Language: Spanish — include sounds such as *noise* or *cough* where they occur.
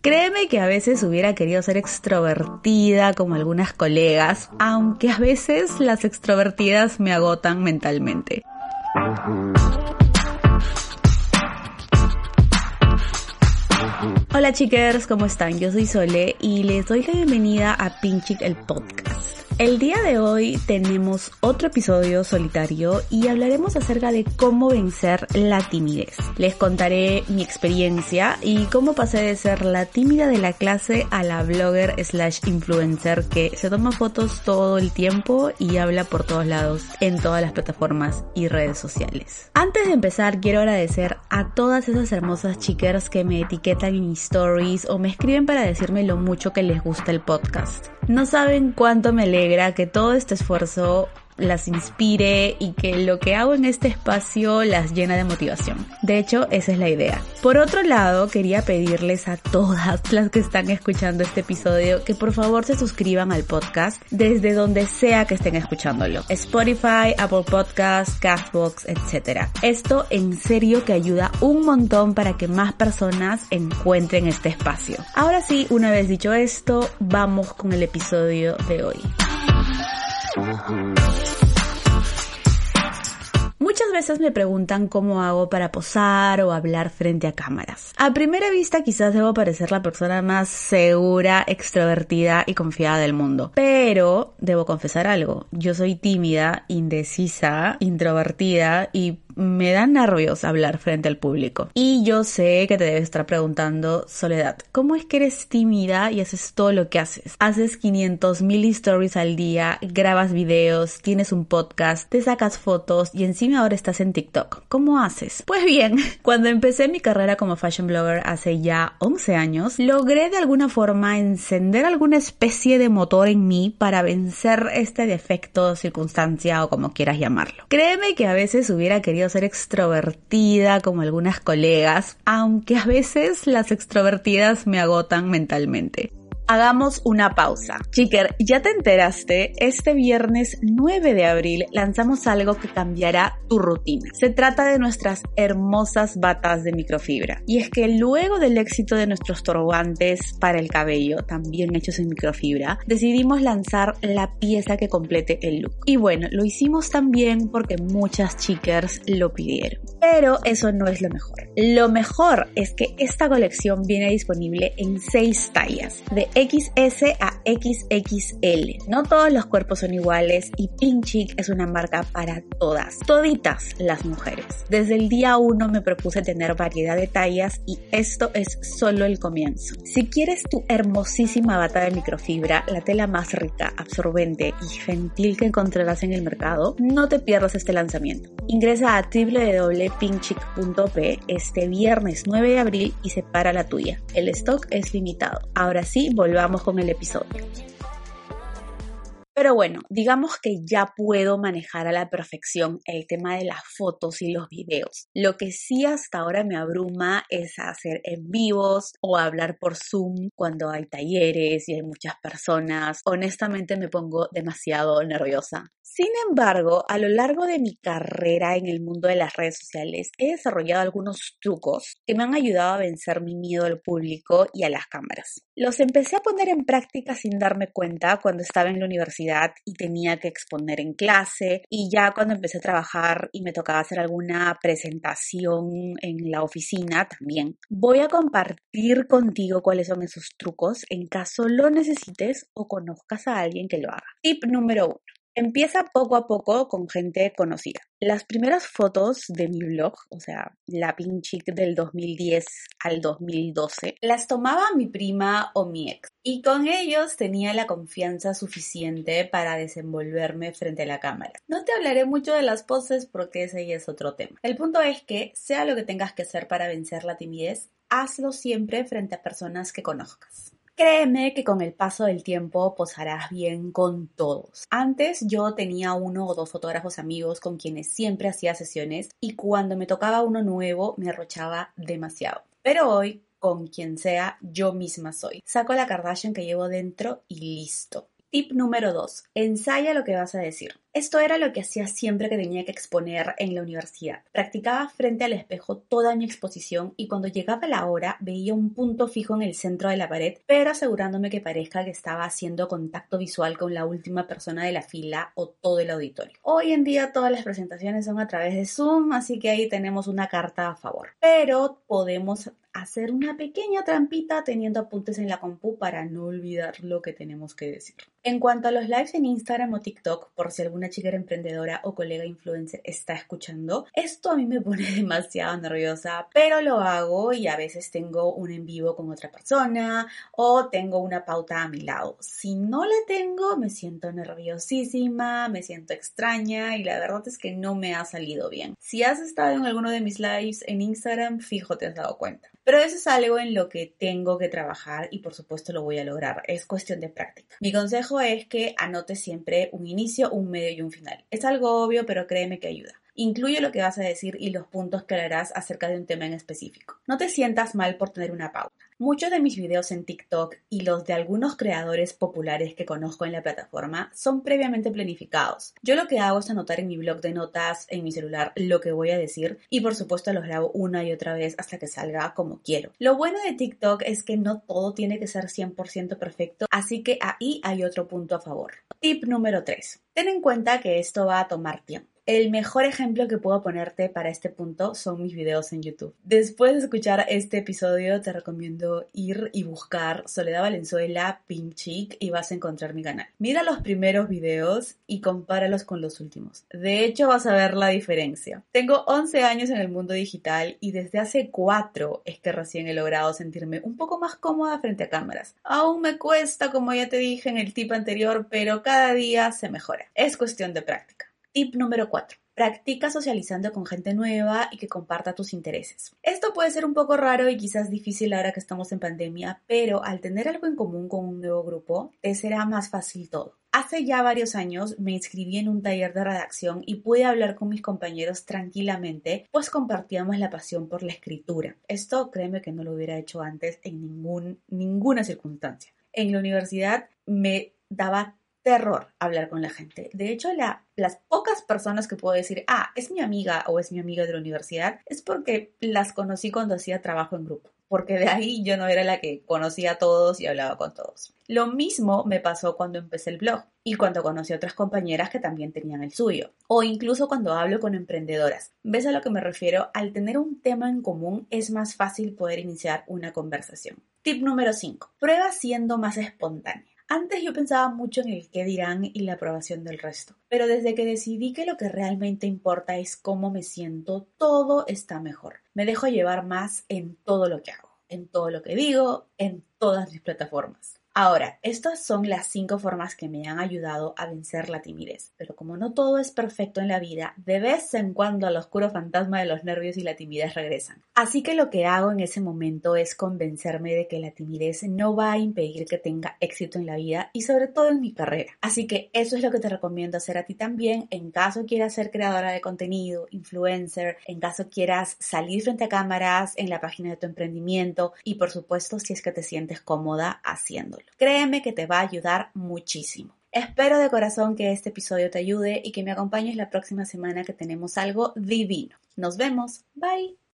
Créeme que a veces hubiera querido ser extrovertida como algunas colegas, aunque a veces las extrovertidas me agotan mentalmente. Hola chicos, ¿cómo están? Yo soy Sole y les doy la bienvenida a Pinchic el podcast. El día de hoy tenemos otro episodio solitario y hablaremos acerca de cómo vencer la timidez. Les contaré mi experiencia y cómo pasé de ser la tímida de la clase a la blogger slash influencer que se toma fotos todo el tiempo y habla por todos lados en todas las plataformas y redes sociales. Antes de empezar quiero agradecer a todas esas hermosas chicas que me etiquetan en stories o me escriben para decirme lo mucho que les gusta el podcast. No saben cuánto me que todo este esfuerzo las inspire y que lo que hago en este espacio las llena de motivación. De hecho, esa es la idea. Por otro lado, quería pedirles a todas *laughs* las que están escuchando este episodio que por favor se suscriban al podcast desde donde sea que estén escuchándolo. Spotify, Apple Podcasts, Castbox, etc. Esto en serio que ayuda un montón para que más personas encuentren este espacio. Ahora sí, una vez dicho esto, vamos con el episodio de hoy. Muchas veces me preguntan cómo hago para posar o hablar frente a cámaras. A primera vista quizás debo parecer la persona más segura, extrovertida y confiada del mundo. Pero debo confesar algo. Yo soy tímida, indecisa, introvertida y me da nervios hablar frente al público. Y yo sé que te debes estar preguntando, Soledad, ¿cómo es que eres tímida y haces todo lo que haces? Haces 500 mil stories al día, grabas videos, tienes un podcast, te sacas fotos y encima ahora estás en TikTok. ¿Cómo haces? Pues bien, *laughs* cuando empecé mi carrera como fashion blogger hace ya 11 años, logré de alguna forma encender alguna especie de motor en mí para vencer este defecto, circunstancia o como quieras llamarlo. Créeme que a veces hubiera querido ser extrovertida como algunas colegas, aunque a veces las extrovertidas me agotan mentalmente. Hagamos una pausa. Chiker, ¿ya te enteraste? Este viernes 9 de abril lanzamos algo que cambiará tu rutina. Se trata de nuestras hermosas batas de microfibra. Y es que luego del éxito de nuestros turbantes para el cabello, también hechos en microfibra, decidimos lanzar la pieza que complete el look. Y bueno, lo hicimos también porque muchas chicas lo pidieron. Pero eso no es lo mejor. Lo mejor es que esta colección viene disponible en 6 tallas, de XS a XXL. No todos los cuerpos son iguales y Pink Chic es una marca para todas, toditas las mujeres. Desde el día 1 me propuse tener variedad de tallas y esto es solo el comienzo. Si quieres tu hermosísima bata de microfibra, la tela más rica, absorbente y gentil que encontrarás en el mercado, no te pierdas este lanzamiento. Ingresa a www.pinkchic.p este viernes 9 de abril y separa la tuya. El stock es limitado. Ahora sí, volvamos con el episodio. Pero bueno, digamos que ya puedo manejar a la perfección el tema de las fotos y los videos. Lo que sí hasta ahora me abruma es hacer en vivos o hablar por Zoom cuando hay talleres y hay muchas personas. Honestamente me pongo demasiado nerviosa. Sin embargo, a lo largo de mi carrera en el mundo de las redes sociales, he desarrollado algunos trucos que me han ayudado a vencer mi miedo al público y a las cámaras. Los empecé a poner en práctica sin darme cuenta cuando estaba en la universidad y tenía que exponer en clase y ya cuando empecé a trabajar y me tocaba hacer alguna presentación en la oficina también. Voy a compartir contigo cuáles son esos trucos en caso lo necesites o conozcas a alguien que lo haga. Tip número uno. Empieza poco a poco con gente conocida. Las primeras fotos de mi blog, o sea, la pinchic del 2010 al 2012, las tomaba mi prima o mi ex. Y con ellos tenía la confianza suficiente para desenvolverme frente a la cámara. No te hablaré mucho de las poses porque ese ya es otro tema. El punto es que, sea lo que tengas que hacer para vencer la timidez, hazlo siempre frente a personas que conozcas. Créeme que con el paso del tiempo posarás bien con todos. Antes yo tenía uno o dos fotógrafos amigos con quienes siempre hacía sesiones y cuando me tocaba uno nuevo me arrochaba demasiado. Pero hoy, con quien sea, yo misma soy. Saco la Kardashian que llevo dentro y listo Tip número 2. Ensaya lo que vas a decir. Esto era lo que hacía siempre que tenía que exponer en la universidad. Practicaba frente al espejo toda mi exposición y cuando llegaba la hora veía un punto fijo en el centro de la pared, pero asegurándome que parezca que estaba haciendo contacto visual con la última persona de la fila o todo el auditorio. Hoy en día todas las presentaciones son a través de Zoom, así que ahí tenemos una carta a favor. Pero podemos hacer una pequeña trampita teniendo apuntes en la compu para no olvidar lo que tenemos que decir. En cuanto a los lives en Instagram o TikTok, por si alguna chica emprendedora o colega influencer está escuchando, esto a mí me pone *laughs* demasiado nerviosa, pero lo hago y a veces tengo un en vivo con otra persona o tengo una pauta a mi lado. Si no la tengo, me siento nerviosísima, me siento extraña y la verdad es que no me ha salido bien. Si has estado en alguno de mis lives en Instagram, fijo te has dado cuenta. Pero eso es algo en lo que tengo que trabajar y por supuesto lo voy a lograr. Es cuestión de práctica. Mi consejo es que anotes siempre un inicio, un medio y un final. Es algo obvio, pero créeme que ayuda. Incluye lo que vas a decir y los puntos que harás acerca de un tema en específico. No te sientas mal por tener una pauta. Muchos de mis videos en TikTok y los de algunos creadores populares que conozco en la plataforma son previamente planificados. Yo lo que hago es anotar en mi blog de notas, en mi celular, lo que voy a decir y por supuesto los grabo una y otra vez hasta que salga como quiero. Lo bueno de TikTok es que no todo tiene que ser 100% perfecto, así que ahí hay otro punto a favor. Tip número 3. Ten en cuenta que esto va a tomar tiempo. El mejor ejemplo que puedo ponerte para este punto son mis videos en YouTube. Después de escuchar este episodio, te recomiendo ir y buscar Soledad Valenzuela Pinchic y vas a encontrar mi canal. Mira los primeros videos y compáralos con los últimos. De hecho, vas a ver la diferencia. Tengo 11 años en el mundo digital y desde hace 4 es que recién he logrado sentirme un poco más cómoda frente a cámaras. Aún me cuesta, como ya te dije en el tip anterior, pero cada día se mejora. Es cuestión de práctica. Tip número 4. Practica socializando con gente nueva y que comparta tus intereses. Esto puede ser un poco raro y quizás difícil ahora que estamos en pandemia, pero al tener algo en común con un nuevo grupo, te será más fácil todo. Hace ya varios años me inscribí en un taller de redacción y pude hablar con mis compañeros tranquilamente, pues compartíamos la pasión por la escritura. Esto créeme que no lo hubiera hecho antes en ninguna circunstancia. En la universidad me daba terror hablar con la gente. De hecho, las pocas personas que puedo decir, ah, es mi amiga o es mi amiga de la universidad, es porque las conocí cuando hacía trabajo en grupo. Porque de ahí yo no era la que conocía a todos y hablaba con todos. Lo mismo me pasó cuando empecé el blog y cuando conocí a otras compañeras que también tenían el suyo. O incluso cuando hablo con emprendedoras. ¿Ves a lo que me refiero? Al tener un tema en común es más fácil poder iniciar una conversación. Tip número 5. Prueba siendo más espontánea. Antes yo pensaba mucho en el qué dirán y la aprobación del resto, pero desde que decidí que lo que realmente importa es cómo me siento, todo está mejor. Me dejo llevar más en todo lo que hago, en todo lo que digo, en todas mis plataformas. Ahora, estas son las cinco formas que me han ayudado a vencer la timidez, pero como no todo es perfecto en la vida, de vez en cuando al oscuro fantasma de los nervios y la timidez regresan. Así que lo que hago en ese momento es convencerme de que la timidez no va a impedir que tenga éxito en la vida y sobre todo en mi carrera. Así que eso es lo que te recomiendo hacer a ti también en caso quieras ser creadora de contenido, influencer, en caso quieras salir frente a cámaras en la página de tu emprendimiento y por supuesto si es que te sientes cómoda haciéndolo. Créeme que te va a ayudar muchísimo. Espero de corazón que este episodio te ayude y que me acompañes la próxima semana que tenemos algo divino. Nos vemos. Bye.